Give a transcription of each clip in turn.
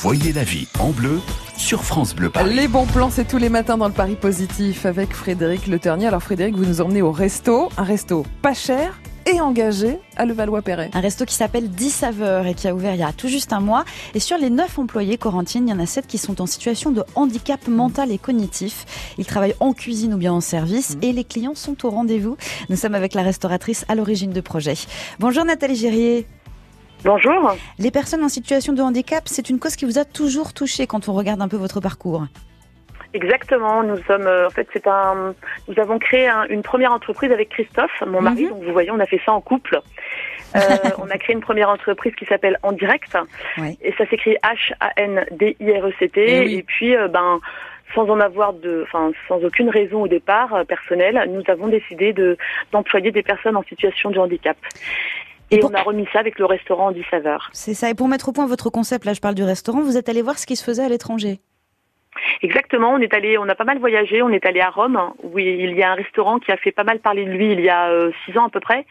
Voyez la vie en bleu sur France Bleu Paris. Les bons plans, c'est tous les matins dans le Paris Positif avec Frédéric Le Ternier. Alors Frédéric, vous nous emmenez au resto, un resto pas cher et engagé à Levallois-Perret. Un resto qui s'appelle 10 saveurs et qui a ouvert il y a tout juste un mois. Et sur les 9 employés, Corentine, il y en a 7 qui sont en situation de handicap mental et cognitif. Ils travaillent en cuisine ou bien en service et les clients sont au rendez-vous. Nous sommes avec la restauratrice à l'origine du projet. Bonjour Nathalie Gérier. Bonjour. Les personnes en situation de handicap, c'est une cause qui vous a toujours touché quand on regarde un peu votre parcours. Exactement. Nous sommes, euh, en fait, c'est un. Nous avons créé un- une première entreprise avec Christophe, mon mari. Mhm. Donc vous voyez, on a fait ça en couple. Euh, on a créé une première entreprise qui s'appelle En Direct, et ça s'écrit H A N D I R E C T. Eh oui. Et puis, euh, ben. Sans en avoir de, enfin, sans aucune raison au départ euh, personnelle, nous avons décidé de d'employer des personnes en situation de handicap. Et pour- on a remis ça avec le restaurant 10 saveurs. C'est ça. Et pour mettre au point votre concept, là je parle du restaurant, vous êtes allé voir ce qui se faisait à l'étranger. Exactement, on est allé, on a pas mal voyagé, on est allé à Rome, où il y a un restaurant qui a fait pas mal parler de lui il y a euh, six ans à peu près,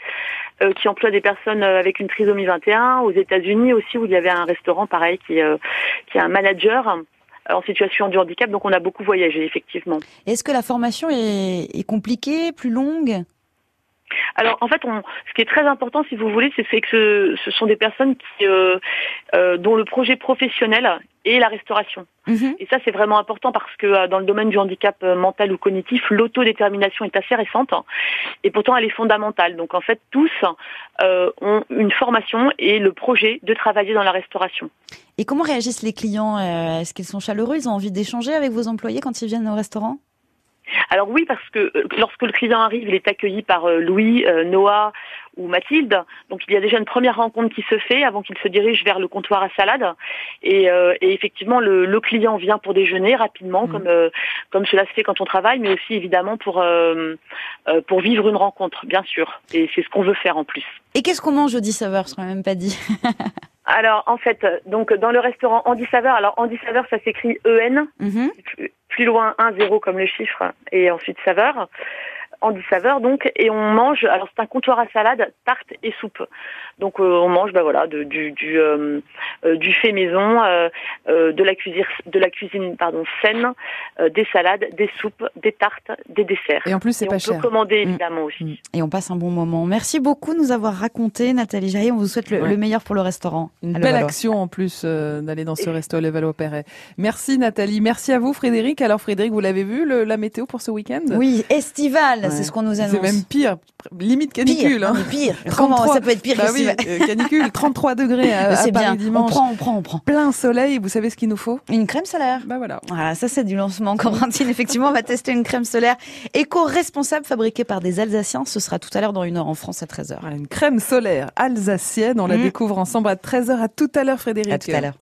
euh, qui emploie des personnes euh, avec une trisomie 21. Aux États-Unis aussi, où il y avait un restaurant pareil qui, euh, qui a un manager en situation de handicap. Donc on a beaucoup voyagé effectivement. Est-ce que la formation est, est compliquée, plus longue? Alors en fait, on, ce qui est très important, si vous voulez, c'est que ce, ce sont des personnes qui, euh, euh, dont le projet professionnel est la restauration. Mhm. Et ça, c'est vraiment important parce que euh, dans le domaine du handicap euh, mental ou cognitif, l'autodétermination est assez récente et pourtant elle est fondamentale. Donc en fait, tous euh, ont une formation et le projet de travailler dans la restauration. Et comment réagissent les clients Est-ce qu'ils sont chaleureux? Ils ont envie d'échanger avec vos employés quand ils viennent au restaurant? Alors oui, parce que euh, lorsque le client arrive, il est accueilli par euh, Louis, euh, Noah ou Mathilde. Donc il y a déjà une première rencontre qui se fait avant qu'il se dirige vers le comptoir à salade. Et, euh, et effectivement, le, le client vient pour déjeuner rapidement, Mhm. comme euh, comme cela se fait quand on travaille, mais aussi évidemment pour euh, euh, pour vivre une rencontre, bien sûr. Et c'est ce qu'on veut faire en plus. Et qu'est-ce qu'on mange au 10 saveurs Je ne même pas dit? Alors en fait, donc dans le restaurant Andy Saveur, alors Andy Saveur, ça s'écrit E N. Mhm. plus- plus loin 1 0 comme le chiffre et ensuite saveur Andy saveur donc et on mange alors c'est un comptoir à salade tarte et soupe donc euh, on mange bah voilà de, du du euh, euh, du fait maison euh, euh, de la cuisine de la cuisine pardon saine euh, des salades des soupes des tartes des desserts Et en plus, c'est pas on cher. peut commander Mm. évidemment aussi Mm. Et on passe un bon moment. Merci beaucoup de nous avoir raconté, Nathalie Jarry. On vous souhaite le, Ouais. le meilleur pour le restaurant. Une belle action en plus euh, d'aller dans ce Et- resto Levallois-Perret. Merci Nathalie, merci à vous Frédéric. Alors Frédéric, vous l'avez vu le- la météo pour ce week-end? Oui, Ouais. c'est ce qu'on nous annonce. C'est même pire, limite canicule. Pire, hein. non, mais pire. Comment 33. ça peut être pire Bah oui, euh, canicule, 33 degrés à, Paris bien. On prend, on prend, on prend. Plein soleil, vous savez ce qu'il nous faut? Une crème solaire. Bah voilà. Voilà, ça c'est du lancement. Corentine, effectivement, on va tester une crème solaire éco-responsable fabriquée par des Alsaciens. Ce sera tout à l'heure dans une heure en France à 13h. Voilà, une crème solaire alsacienne, on la Mm. découvre ensemble à 13h. À tout à l'heure Frédéric. À tout à l'heure.